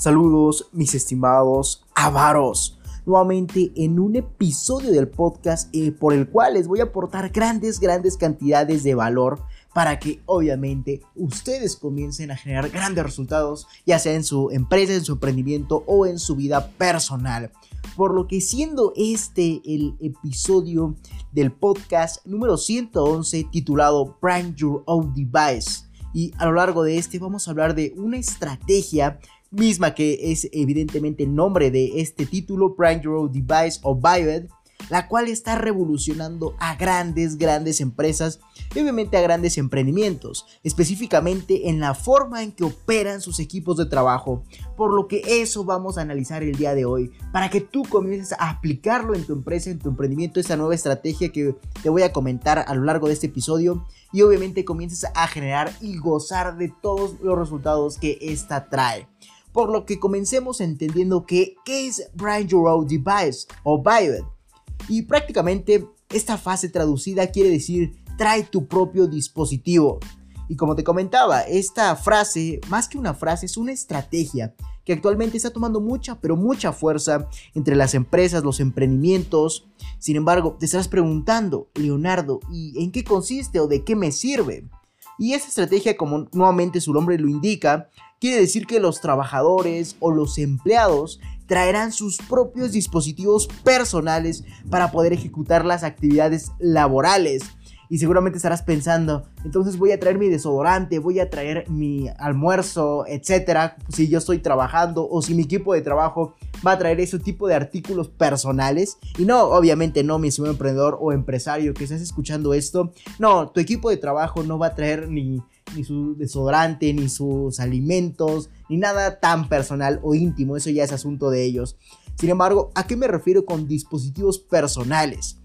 Saludos, mis estimados avaros. Nuevamente en un episodio del podcast eh, por el cual les voy a aportar grandes, grandes cantidades de valor para que obviamente ustedes comiencen a generar grandes resultados, ya sea en su empresa, en su emprendimiento o en su vida personal. Por lo que siendo este el episodio del podcast número 111 titulado Brand Your Own Device. Y a lo largo de este vamos a hablar de una estrategia misma que es evidentemente el nombre de este título, Prime Your Device o Bioed, la cual está revolucionando a grandes, grandes empresas y obviamente a grandes emprendimientos, específicamente en la forma en que operan sus equipos de trabajo, por lo que eso vamos a analizar el día de hoy, para que tú comiences a aplicarlo en tu empresa, en tu emprendimiento, esta nueva estrategia que te voy a comentar a lo largo de este episodio y obviamente comiences a generar y gozar de todos los resultados que esta trae por lo que comencemos entendiendo que, qué es Brand Your Own Device o Bioed. Y prácticamente esta fase traducida quiere decir trae tu propio dispositivo. Y como te comentaba, esta frase, más que una frase, es una estrategia que actualmente está tomando mucha, pero mucha fuerza entre las empresas, los emprendimientos. Sin embargo, te estarás preguntando, Leonardo, ¿y en qué consiste o de qué me sirve? Y esta estrategia, como nuevamente su nombre lo indica, quiere decir que los trabajadores o los empleados traerán sus propios dispositivos personales para poder ejecutar las actividades laborales y seguramente estarás pensando, entonces voy a traer mi desodorante, voy a traer mi almuerzo, etcétera, si yo estoy trabajando o si mi equipo de trabajo va a traer ese tipo de artículos personales. Y no, obviamente no, mi emprendedor o empresario que estás escuchando esto, no, tu equipo de trabajo no va a traer ni ni su desodorante, ni sus alimentos, ni nada tan personal o íntimo, eso ya es asunto de ellos. Sin embargo, ¿a qué me refiero con dispositivos personales?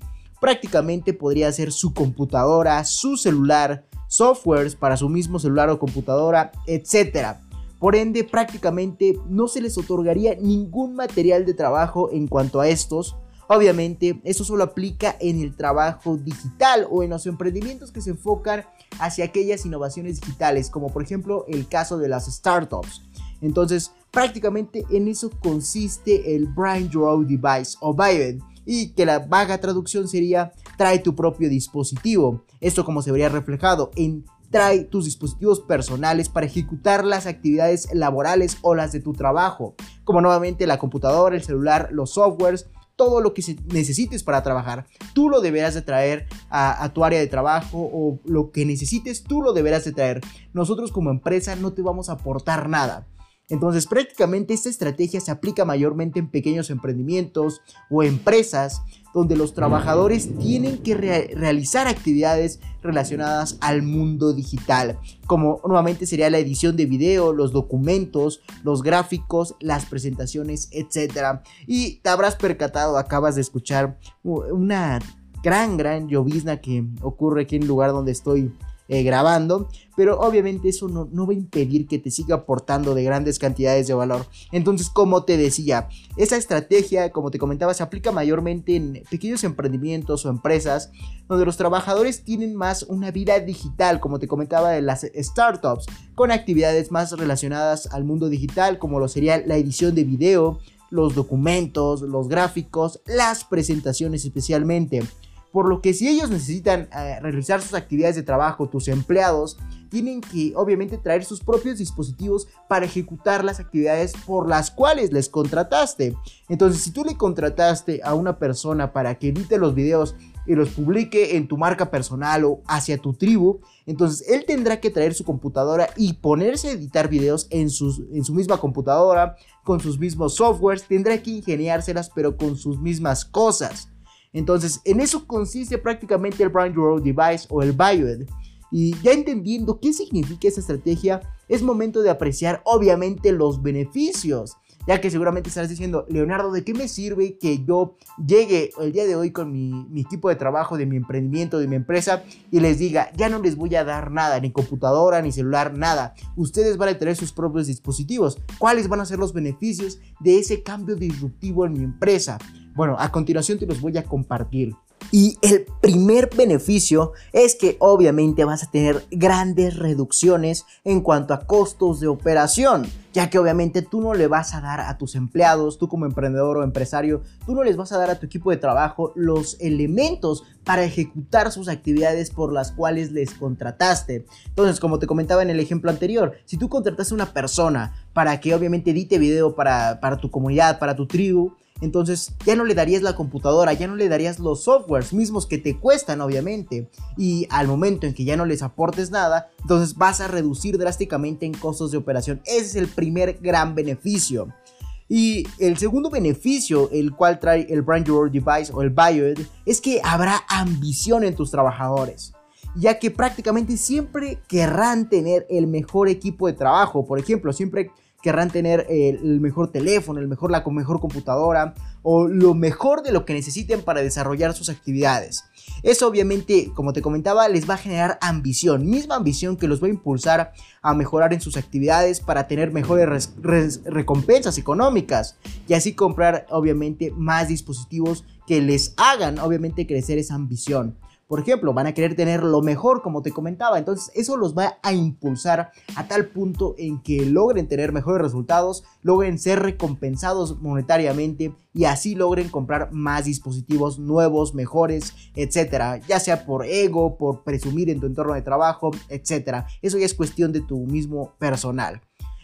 prácticamente podría ser su computadora, su celular, softwares para su mismo celular o computadora, etc. Por ende, prácticamente no se les otorgaría ningún material de trabajo en cuanto a estos. Obviamente, eso solo aplica en el trabajo digital o en los emprendimientos que se enfocan hacia aquellas innovaciones digitales, como por ejemplo el caso de las startups. Entonces, prácticamente en eso consiste el Brain Draw Device o Bioed y que la vaga traducción sería trae tu propio dispositivo. Esto como se vería reflejado en trae tus dispositivos personales para ejecutar las actividades laborales o las de tu trabajo, como nuevamente la computadora, el celular, los softwares, todo lo que necesites para trabajar, tú lo deberás de traer a, a, tu área de trabajo o lo que necesites, tú lo deberás de traer. Nosotros como empresa no te vamos a aportar nada. Entonces prácticamente esta estrategia se aplica mayormente en pequeños emprendimientos o empresas donde los trabajadores tienen que realizar actividades relacionadas al mundo digital, como nuevamente sería la edición de video, los documentos, los gráficos, las presentaciones, etc. Y te habrás percatado, acabas de escuchar una gran, gran llovizna que ocurre aquí en el lugar donde estoy eh, grabando, pero obviamente eso no, no, va a impedir que te siga aportando de grandes cantidades de valor. Entonces, como te decía, esa estrategia, como te comentaba, se aplica mayormente en pequeños emprendimientos o empresas donde los trabajadores tienen más una vida digital, como te comentaba de las startups, con actividades más relacionadas al mundo digital, como lo sería la edición de video, los documentos, los gráficos, las presentaciones especialmente. Por lo que si ellos necesitan eh, realizar sus actividades de trabajo, tus empleados tienen que obviamente traer sus propios dispositivos para ejecutar las actividades por las cuales les contrataste. Entonces, si tú le contrataste a una persona para que edite los videos y los publique en tu marca personal o hacia tu tribu, entonces él tendrá que traer su computadora y ponerse a editar videos en, en su misma computadora, con sus mismos softwares, tendrá que ingeniárselas pero con sus mismas cosas. Entonces, en eso consiste prácticamente el Brand Your Device o el Bioed. Y ya entendiendo qué significa esa estrategia, es momento de apreciar obviamente los beneficios. Ya que seguramente estarás diciendo, Leonardo, ¿de qué me sirve que yo llegue el día de hoy con mi, mi, equipo de trabajo, de mi emprendimiento, de mi empresa y les diga, ya no les voy a dar nada, ni computadora, ni celular, nada. Ustedes van a tener sus propios dispositivos. ¿Cuáles van a ser los beneficios de ese cambio disruptivo en mi empresa? Bueno, a continuación te los voy a compartir. Y el primer beneficio es que obviamente vas a tener grandes reducciones en cuanto a costos de operación, ya que obviamente tú no le vas a dar a tus empleados, tú como emprendedor o empresario, tú no les vas a dar a tu equipo de trabajo los elementos para ejecutar sus actividades por las cuales les contrataste. Entonces, como te comentaba en el ejemplo anterior, si tú contrataste a una persona para que obviamente edite video para, para tu comunidad, para tu tribu, entonces ya no le darías la computadora, ya no le darías los softwares mismos que te cuestan obviamente. Y al momento en que ya no les aportes nada, entonces vas a reducir drásticamente en costos de operación. Ese es el primer gran beneficio. Y el segundo beneficio, el cual trae el Brand Your Device o el Bioed, es que habrá ambición en tus trabajadores ya que prácticamente siempre querrán tener el mejor equipo de trabajo. Por ejemplo, siempre querrán tener el mejor teléfono, el mejor, la mejor computadora o lo mejor de lo que necesiten para desarrollar sus actividades. Eso obviamente, como te comentaba, les va a generar ambición, misma ambición que los va a impulsar a mejorar en sus actividades para tener mejores recompensas económicas y así comprar obviamente más dispositivos que les hagan obviamente crecer esa ambición. Por ejemplo, van a querer tener lo mejor, como te comentaba. Entonces, eso los va a impulsar a tal punto en que logren tener mejores resultados, logren ser recompensados monetariamente y así logren comprar más dispositivos nuevos, mejores, etcétera. Ya sea por ego, por presumir en tu entorno de trabajo, etcétera. Eso ya es cuestión de tu mismo personal.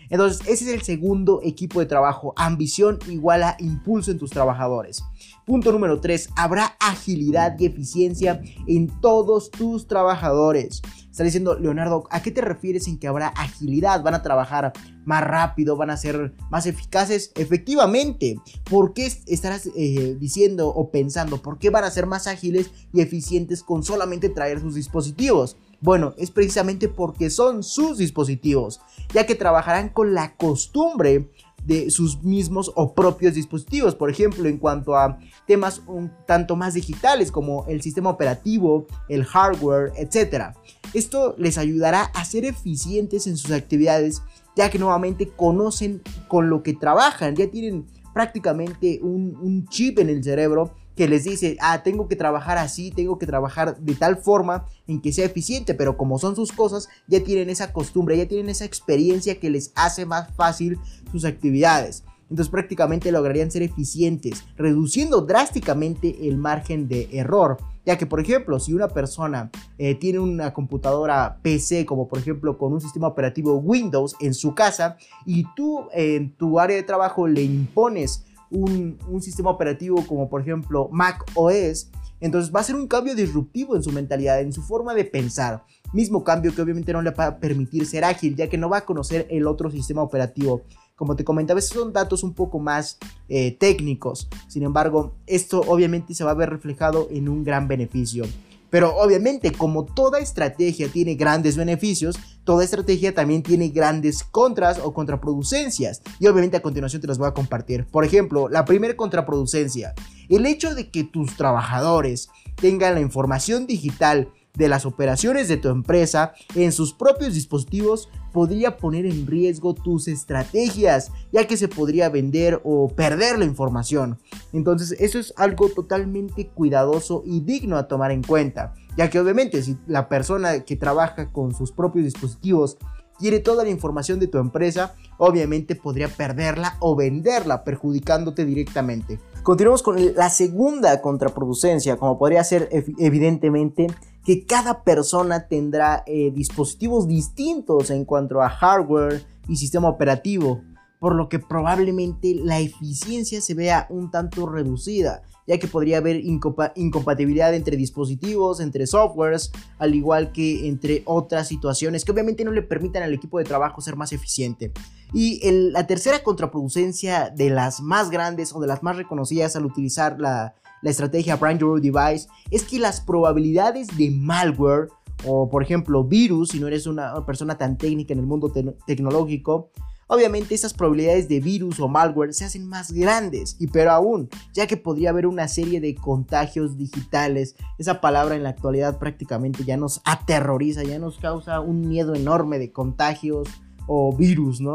Entonces, ese es el segundo equipo de trabajo. Ambición igual a impulso en tus trabajadores. Punto número 3. Habrá agilidad y eficiencia en todos tus trabajadores. Está diciendo Leonardo, ¿a qué te refieres en que habrá agilidad? ¿Van a trabajar más rápido? ¿Van a ser más eficaces? Efectivamente. ¿Por qué estarás eh, diciendo o pensando? ¿Por qué van a ser más ágiles y eficientes con solamente traer sus dispositivos? Bueno, es precisamente porque son sus dispositivos, ya que trabajarán con la costumbre de sus mismos o propios dispositivos. Por ejemplo, en cuanto a temas un tanto más digitales como el sistema operativo, el hardware, etc. Esto les ayudará a ser eficientes en sus actividades, ya que nuevamente conocen con lo que trabajan, ya tienen prácticamente un, un chip en el cerebro que les dice, ah, tengo que trabajar así, tengo que trabajar de tal forma en que sea eficiente, pero como son sus cosas, ya tienen esa costumbre, ya tienen esa experiencia que les hace más fácil sus actividades. Entonces prácticamente lograrían ser eficientes, reduciendo drásticamente el margen de error. Ya que, por ejemplo, si una persona eh, tiene una computadora PC, como por ejemplo con un sistema operativo Windows en su casa, y tú en tu área de trabajo le impones un, sistema operativo como por ejemplo Mac OS, entonces va a ser un cambio disruptivo en su mentalidad, en su forma de pensar. Mismo cambio que obviamente no le va a permitir ser ágil, ya que no va a conocer el otro sistema operativo. Como te comentaba, estos son datos un poco más eh, técnicos. Sin embargo, esto obviamente se va a ver reflejado en un gran beneficio. Pero obviamente, como toda estrategia tiene grandes beneficios, toda estrategia también tiene grandes contras o contraproducencias. Y obviamente a continuación te las voy a compartir. Por ejemplo, la primera contraproducencia. El hecho de que tus trabajadores tengan la información digital de las operaciones de tu empresa en sus propios dispositivos podría poner en riesgo tus estrategias, ya que se podría vender o perder la información. Entonces eso es algo totalmente cuidadoso y digno a tomar en cuenta, ya que obviamente si la persona que trabaja con sus propios dispositivos quiere toda la información de tu empresa, obviamente podría perderla o venderla, perjudicándote directamente. Continuamos con la segunda contraproducencia, como podría ser evidentemente que cada persona tendrá eh, dispositivos distintos en cuanto a hardware y sistema operativo, por lo que probablemente la eficiencia se vea un tanto reducida, ya que podría haber incompatibilidad entre dispositivos, entre softwares, al igual que entre otras situaciones que obviamente no le permitan al equipo de trabajo ser más eficiente. Y la tercera contraproducencia de las más grandes o de las más reconocidas al utilizar la, la estrategia Brand Your Device es que las probabilidades de malware o por ejemplo virus, si no eres una persona tan técnica en el mundo tecnológico, obviamente esas probabilidades de virus o malware se hacen más grandes y pero aún, ya que podría haber una serie de contagios digitales, esa palabra en la actualidad prácticamente ya nos aterroriza, ya nos causa un miedo enorme de contagios o virus, ¿no?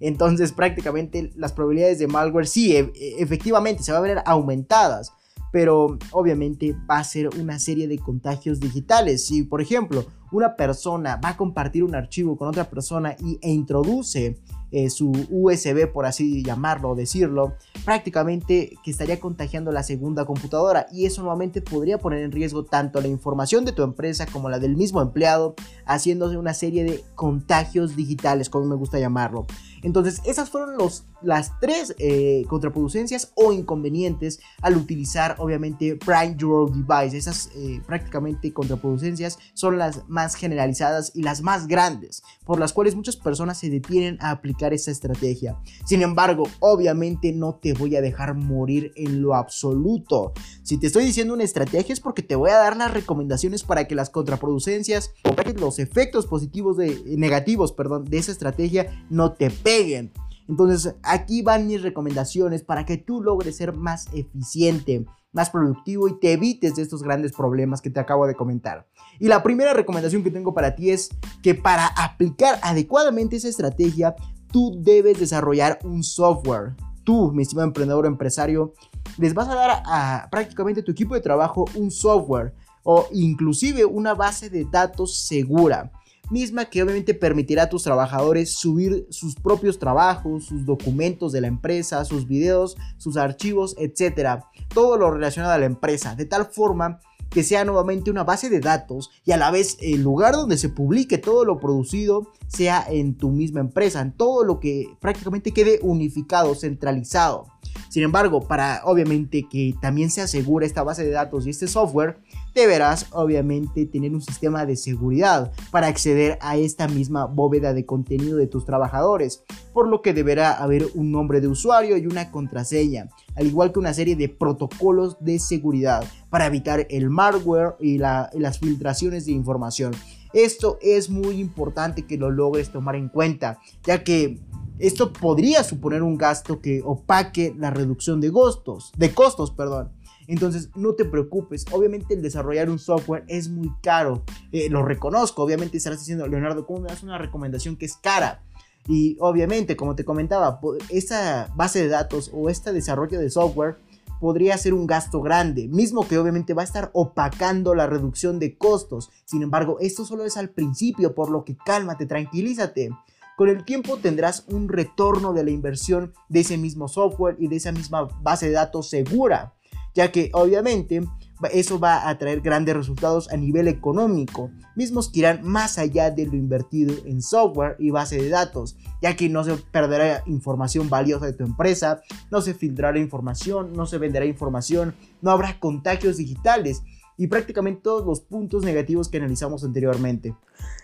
Entonces prácticamente las probabilidades de malware sí, e, e, efectivamente se van a ver aumentadas pero obviamente va a ser una serie de contagios digitales. Si, por ejemplo, una persona va a compartir un archivo con otra persona y, e introduce eh, su USB, por así llamarlo o decirlo, prácticamente que estaría contagiando la segunda computadora y eso nuevamente podría poner en riesgo tanto la información de tu empresa como la del mismo empleado, haciéndose una serie de contagios digitales, como me gusta llamarlo. Entonces, esas fueron los, las tres eh, contraproducencias o inconvenientes al utilizar, obviamente, Prime Your Device. Esas eh, prácticamente contraproducencias son las más generalizadas y las más grandes, por las cuales muchas personas se detienen a aplicar esa estrategia. Sin embargo, obviamente no te voy a dejar morir en lo absoluto. Si te estoy diciendo una estrategia es porque te voy a dar las recomendaciones para que las contraproducencias o los efectos positivos de negativos, perdón, de esa estrategia no te peguen entonces aquí van mis recomendaciones para que tú logres ser más eficiente, más productivo y te evites de estos grandes problemas que te acabo de comentar. Y la primera recomendación que tengo para ti es que para aplicar adecuadamente esa estrategia, tú debes desarrollar un software. Tú, mi estimado emprendedor o empresario, les vas a dar a, prácticamente a tu equipo de trabajo un software o inclusive una base de datos segura misma que obviamente permitirá a tus trabajadores subir sus propios trabajos, sus documentos de la empresa, sus videos, sus archivos, etcétera, todo lo relacionado a la empresa, de tal forma que sea nuevamente una base de datos y a la vez el lugar donde se publique todo lo producido sea en tu misma empresa, en todo lo que prácticamente quede unificado, centralizado. Sin embargo, para obviamente que también se asegure esta base de datos y este software, deberás obviamente tener un sistema de seguridad para acceder a esta misma bóveda de contenido de tus trabajadores, por lo que deberá haber un nombre de usuario y una contraseña, al igual que una serie de protocolos de seguridad para evitar el malware y, y las filtraciones de información. Esto es muy importante que lo logres tomar en cuenta, ya que esto podría suponer un gasto que opaque la reducción de costos, de costos, perdón. Entonces, no te preocupes. Obviamente, el desarrollar un software es muy caro. Eh, lo reconozco. Obviamente, estarás diciendo, Leonardo, ¿cómo me das una recomendación que es cara? Y obviamente, como te comentaba, esta base de datos o este desarrollo de software podría ser un gasto grande, mismo que obviamente va a estar opacando la reducción de costos. Sin embargo, esto solo es al principio, por lo que cálmate, tranquilízate. Con el tiempo tendrás un retorno de la inversión de ese mismo software y de esa misma base de datos segura, ya que obviamente eso va a traer grandes resultados a nivel económico, mismos que irán más allá de lo invertido en software y base de datos, ya que no se perderá información valiosa de tu empresa, no se filtrará información, no se venderá información, no habrá contagios digitales y prácticamente todos los puntos negativos que analizamos anteriormente.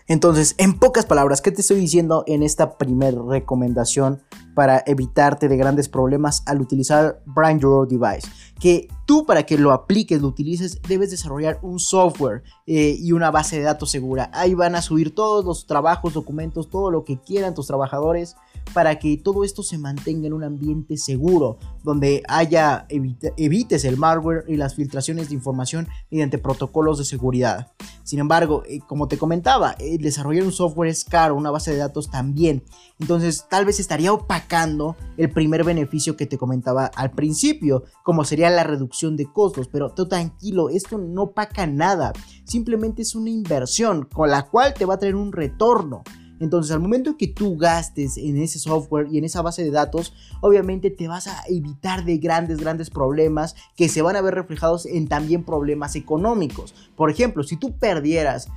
Entonces, en pocas palabras, ¿qué te estoy diciendo en esta primera recomendación para evitarte de grandes problemas al utilizar Brand Your Device? Que tú para que lo apliques, lo utilices, debes desarrollar un software eh, y una base de datos segura. Ahí van a subir todos los trabajos, documentos, todo lo que quieran tus trabajadores para que todo esto se mantenga en un ambiente seguro, donde haya evites el malware y las filtraciones de información mediante protocolos de seguridad. Sin embargo, eh, como te comentaba, desarrollar un software es caro, una base de datos también. Entonces, tal vez estaría opacando el primer beneficio que te comentaba al principio, como sería la reducción de costos. Pero tranquilo, esto no opaca nada. Simplemente es una inversión con la cual te va a traer un retorno. Entonces, al momento que tú gastes en ese software y en esa base de datos, obviamente te vas a evitar de grandes, grandes problemas que se van a ver reflejados en también problemas económicos. Por ejemplo, si tú perdieras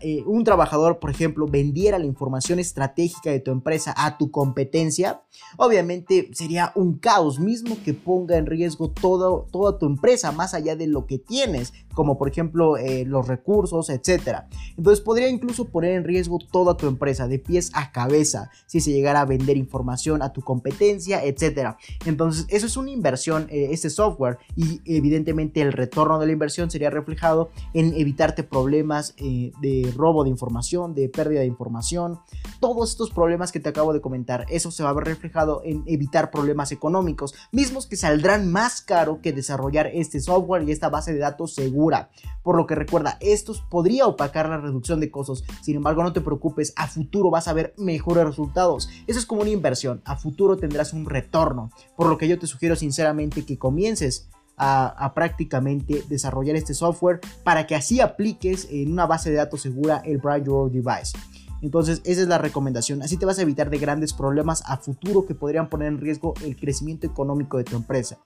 eh, un trabajador, por ejemplo, vendiera la información estratégica de tu empresa a tu competencia, obviamente sería un caos mismo que ponga en riesgo toda tu empresa, más allá de lo que tienes, como por ejemplo eh, los recursos, etc. Entonces podría incluso poner en riesgo toda tu empresa, de pies a cabeza, si se llegara a vender información a tu competencia, etc. Entonces eso es una inversión, eh, este software, y evidentemente el retorno de la inversión sería reflejado en evitarte problemas de, robo de información, de pérdida de información, todos estos problemas que te acabo de comentar, eso se va a ver reflejado en evitar problemas económicos, mismos que saldrán más caro que desarrollar este software y esta base de datos segura. Por lo que recuerda, esto podría opacar la reducción de costos, sin embargo no te preocupes, a futuro vas a ver mejores resultados. Eso es como una inversión, a futuro tendrás un retorno, por lo que yo te sugiero sinceramente que comiences a, prácticamente desarrollar este software para que así apliques en una base de datos segura el Brand Your Device. Entonces, esa es la recomendación. Así te vas a evitar de grandes problemas a futuro que podrían poner en riesgo el crecimiento económico de tu empresa.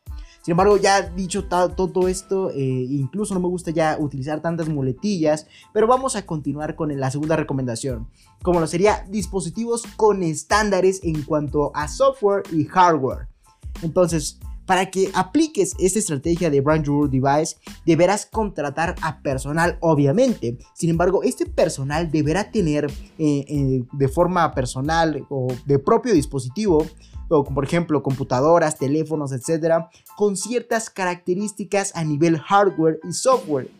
Sin embargo, ya dicho todo esto, eh, incluso no me gusta ya utilizar tantas muletillas, pero vamos a continuar con la segunda recomendación, como lo sería dispositivos con estándares en cuanto a software y hardware. Entonces, para que apliques esta estrategia de Brand Your Device, deberás contratar a personal, obviamente. Sin embargo, este personal deberá tener eh, eh, de forma personal o de propio dispositivo o por ejemplo computadoras, teléfonos, etcétera, con ciertas características a nivel hardware y software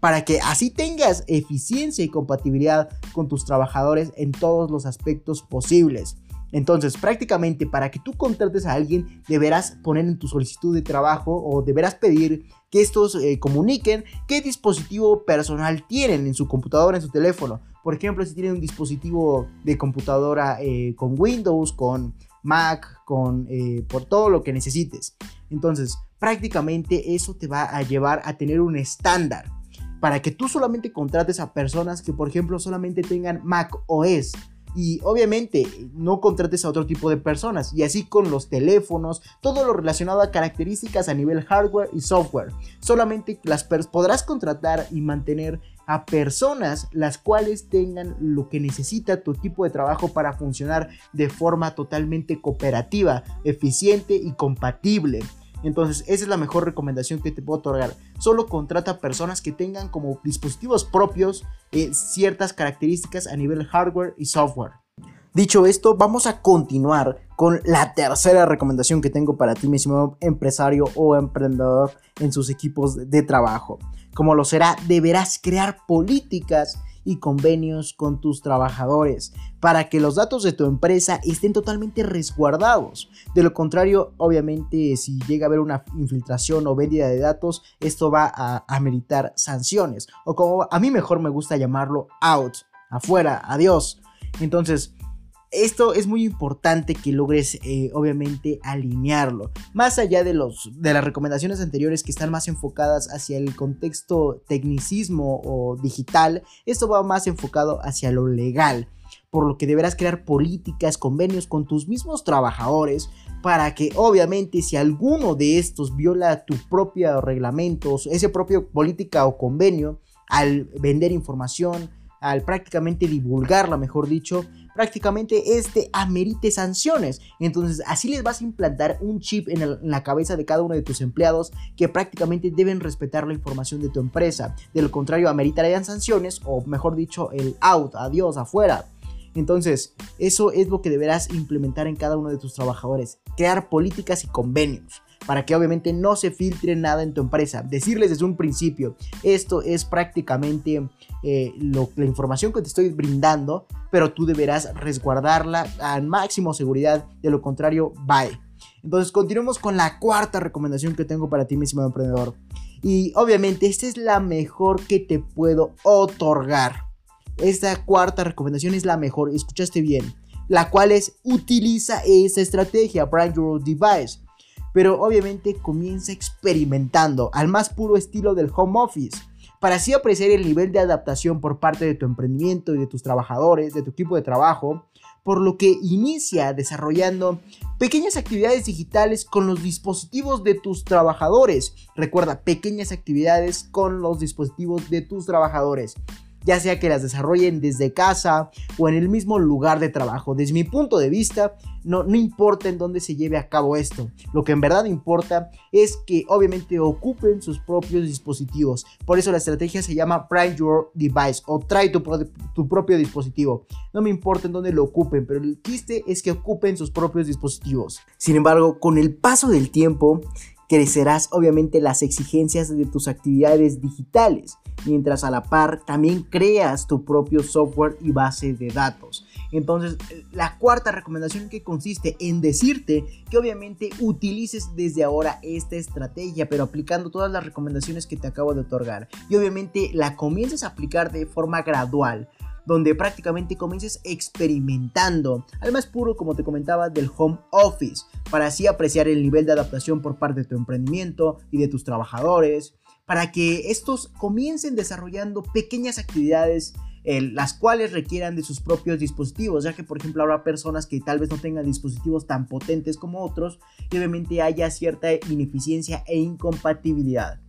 para que así tengas eficiencia y compatibilidad con tus trabajadores en todos los aspectos posibles. Entonces, prácticamente para que tú contrates a alguien, deberás poner en tu solicitud de trabajo o deberás pedir que estos eh, comuniquen qué dispositivo personal tienen en su computadora, en su teléfono. Por ejemplo, si tienen un dispositivo de computadora eh, con Windows, con Mac, con eh, por todo lo que necesites. Entonces, prácticamente eso te va a llevar a tener un estándar para que tú solamente contrates a personas que, por ejemplo, solamente tengan Mac OS y obviamente no contrates a otro tipo de personas y así con los teléfonos, todo lo relacionado a características a nivel hardware y software. Solamente las podrás contratar y mantener a personas las cuales tengan lo que necesita tu equipo de trabajo para funcionar de forma totalmente cooperativa, eficiente y compatible. Entonces, esa es la mejor recomendación que te puedo otorgar. Solo contrata personas que tengan como dispositivos propios eh, ciertas características a nivel hardware y software. Dicho esto, vamos a continuar con la tercera recomendación que tengo para ti, mismo empresario o emprendedor en sus equipos de trabajo. Como lo será, deberás crear políticas y convenios con tus trabajadores para que los datos de tu empresa estén totalmente resguardados. De lo contrario, obviamente, si llega a haber una infiltración o vendida de datos, esto va a ameritar sanciones o como a mí mejor me gusta llamarlo, out, afuera, adiós. Entonces, esto es muy importante que logres eh, obviamente alinearlo. Más allá de, los, de las recomendaciones anteriores que están más enfocadas hacia el contexto tecnicismo o digital, esto va más enfocado hacia lo legal. Por lo que deberás crear políticas, convenios con tus mismos trabajadores para que obviamente si alguno de estos viola tu propio reglamento, ese propio política o convenio, al vender información, al prácticamente divulgarla, mejor dicho, prácticamente este amerite sanciones. Entonces así les vas a implantar un chip en, la cabeza de cada uno de tus empleados que prácticamente deben respetar la información de tu empresa. De lo contrario, ameritarían sanciones o mejor dicho, el out, adiós, afuera. Entonces, eso es lo que deberás implementar en cada uno de tus trabajadores, crear políticas y convenios para que obviamente no se filtre nada en tu empresa. Decirles desde un principio, esto es prácticamente eh, la información que te estoy brindando, pero tú deberás resguardarla al máximo seguridad, de lo contrario, bye. Entonces continuemos con la cuarta recomendación que tengo para ti, mi estimado emprendedor. Y obviamente esta es la mejor que te puedo otorgar. Esta cuarta recomendación es la mejor, escuchaste bien. La cual es utiliza esa estrategia, Brand Your Device pero obviamente comienza experimentando al más puro estilo del home office, para así apreciar el nivel de adaptación por parte de tu emprendimiento y de tus trabajadores, de tu equipo de trabajo, por lo que inicia desarrollando pequeñas actividades digitales con los dispositivos de tus trabajadores. Recuerda, pequeñas actividades con los dispositivos de tus trabajadores ya sea que las desarrollen desde casa o en el mismo lugar de trabajo. Desde mi punto de vista, no, no importa en dónde se lleve a cabo esto. Lo que en verdad importa es que obviamente ocupen sus propios dispositivos. Por eso la estrategia se llama Prime Your Device o trae tu, tu propio dispositivo. No me importa en dónde lo ocupen, pero el chiste es que ocupen sus propios dispositivos. Sin embargo, con el paso del tiempo, crecerás obviamente las exigencias de tus actividades digitales mientras a la par también creas tu propio software y base de datos. Entonces, la cuarta recomendación que consiste en decirte que obviamente utilices desde ahora esta estrategia, pero aplicando todas las recomendaciones que te acabo de otorgar. Y obviamente la comiences a aplicar de forma gradual donde prácticamente comiences experimentando al más puro, como te comentaba, del home office, para así apreciar el nivel de adaptación por parte de tu emprendimiento y de tus trabajadores, para que estos comiencen desarrollando pequeñas actividades las cuales requieran de sus propios dispositivos, ya que por ejemplo habrá personas que tal vez no tengan dispositivos tan potentes como otros y obviamente haya cierta ineficiencia e incompatibilidad.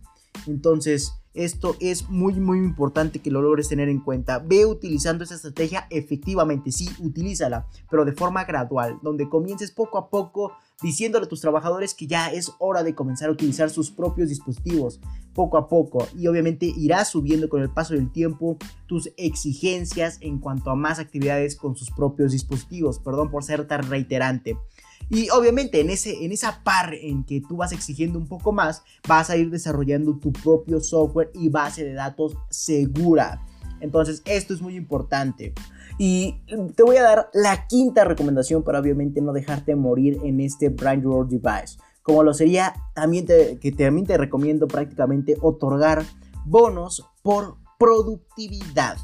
Entonces, esto es muy muy importante que lo logres tener en cuenta. Ve utilizando esa estrategia efectivamente, sí, utilízala, pero de forma gradual, donde comiences poco a poco diciéndole a tus trabajadores que ya es hora de comenzar a utilizar sus propios dispositivos poco a poco y obviamente irás subiendo con el paso del tiempo tus exigencias en cuanto a más actividades con sus propios dispositivos. Perdón por ser tan reiterante. Y obviamente en, ese, en esa par en que tú vas exigiendo un poco más, vas a ir desarrollando tu propio software y base de datos segura. Entonces esto es muy importante. Y te voy a dar la quinta recomendación para obviamente no dejarte morir en este Brand Your Device. Como lo sería, también que también te recomiendo prácticamente otorgar bonos por productividad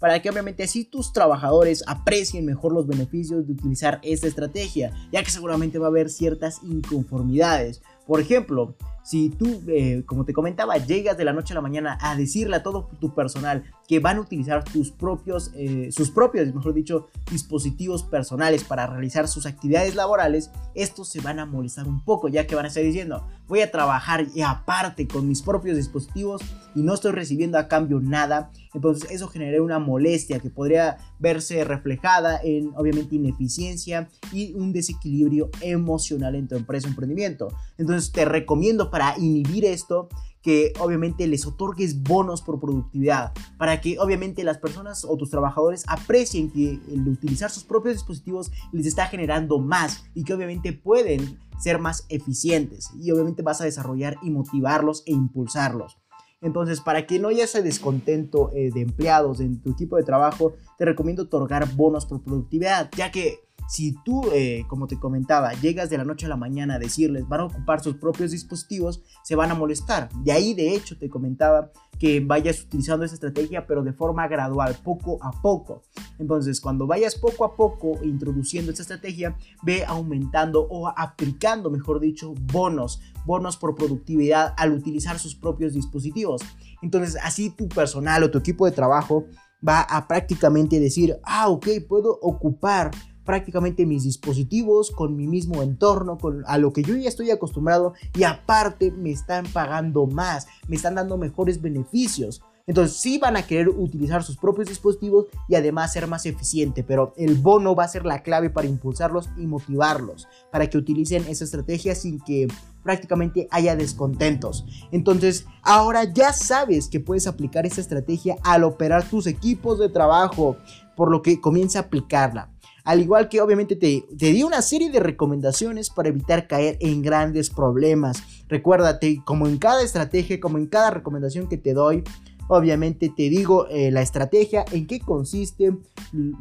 para que obviamente así tus trabajadores aprecien mejor los beneficios de utilizar esta estrategia, ya que seguramente va a haber ciertas inconformidades. Por ejemplo, si tú, eh, como te comentaba, llegas de la noche a la mañana a decirle a todo tu personal que van a utilizar tus propios, eh, sus propios, mejor dicho, dispositivos personales para realizar sus actividades laborales, estos se van a molestar un poco, ya que van a estar diciendo, voy a trabajar y aparte con mis propios dispositivos y no estoy recibiendo a cambio nada. Entonces eso genera una molestia que podría verse reflejada en obviamente ineficiencia y un desequilibrio emocional en tu empresa o emprendimiento. Entonces te recomiendo para inhibir esto que obviamente les otorgues bonos por productividad, para que obviamente las personas o tus trabajadores aprecien que el utilizar sus propios dispositivos les está generando más y que obviamente pueden ser más eficientes y obviamente vas a desarrollar y motivarlos e impulsarlos. Entonces, para que no haya ese descontento eh, de empleados en tu equipo de trabajo, te recomiendo otorgar bonos por productividad, ya que si tú, eh, como te comentaba, llegas de la noche a la mañana a decirles van a ocupar sus propios dispositivos, se van a molestar. De ahí, de hecho, te comentaba que vayas utilizando esa estrategia, pero de forma gradual, poco a poco. Entonces, cuando vayas poco a poco introduciendo esta estrategia, ve aumentando o aplicando, mejor dicho, bonos, bonos por productividad al utilizar sus propios dispositivos. Entonces, así tu personal o tu equipo de trabajo va a prácticamente decir, ah, ok, puedo ocupar prácticamente mis dispositivos, con mi mismo entorno, con a lo que yo ya estoy acostumbrado y aparte me están pagando más, me están dando mejores beneficios. Entonces sí van a querer utilizar sus propios dispositivos y además ser más eficiente, pero el bono va a ser la clave para impulsarlos y motivarlos, para que utilicen esa estrategia sin que prácticamente haya descontentos. Entonces, ahora ya sabes que puedes aplicar esta estrategia al operar tus equipos de trabajo, por lo que comienza a aplicarla. Al igual que obviamente te, di una serie de recomendaciones para evitar caer en grandes problemas. Recuérdate, como en cada estrategia, como en cada recomendación que te doy, Obviamente te digo eh, la estrategia, en qué consiste,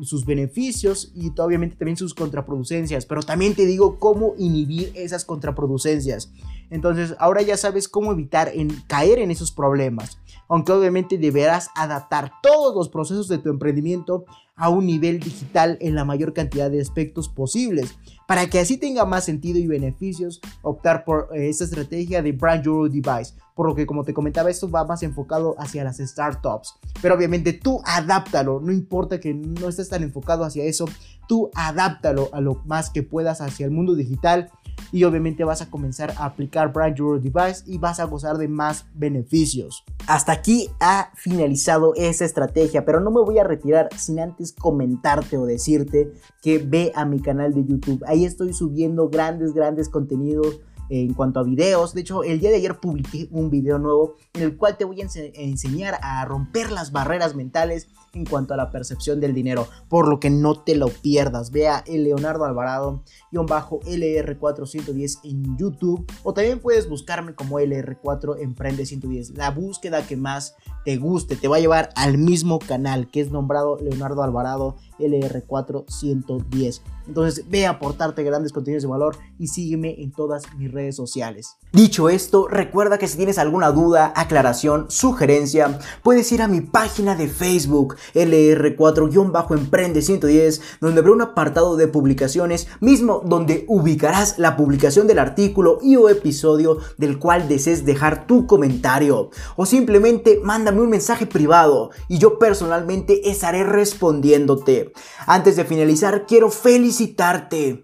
sus beneficios y obviamente también sus contraproducencias, pero también te digo cómo inhibir esas contraproducencias. Entonces ahora ya sabes cómo evitar en caer en esos problemas, aunque obviamente deberás adaptar todos los procesos de tu emprendimiento a un nivel digital en la mayor cantidad de aspectos posibles, para que así tenga más sentido y beneficios optar por eh, esta estrategia de Brand Your Device, por lo que como te comentaba esto va más enfocado hacia las startups, pero obviamente tú adáptalo, no importa que no estés tan enfocado hacia eso, tú adáptalo a lo más que puedas hacia el mundo digital y obviamente vas a comenzar a aplicar Brand Your Device y vas a gozar de más beneficios. Hasta aquí ha finalizado esa estrategia, pero no me voy a retirar sin antes comentarte o decirte que ve a mi canal de YouTube. Ahí estoy subiendo grandes, grandes contenidos en cuanto a videos. De hecho, el día de ayer publiqué un video nuevo en el cual te voy a enseñar a romper las barreras mentales en cuanto a la percepción del dinero, por lo que no te lo pierdas. Vea el Leonardo Alvarado, bajo LR410 en YouTube, o también puedes buscarme como LR4 Emprende 110. La búsqueda que más te guste te va a llevar al mismo canal que es nombrado Leonardo Alvarado LR410. Entonces ve a aportarte grandes contenidos de valor y sígueme en todas mis redes sociales. Dicho esto, recuerda que si tienes alguna duda, aclaración, sugerencia, puedes ir a mi página de Facebook LR4-Emprende 110, donde habrá un apartado de publicaciones, mismo donde ubicarás la publicación del artículo y o episodio del cual desees dejar tu comentario. O simplemente mándame un mensaje privado y yo personalmente estaré respondiéndote. Antes de finalizar, quiero felicitarte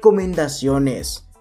recomendaciones.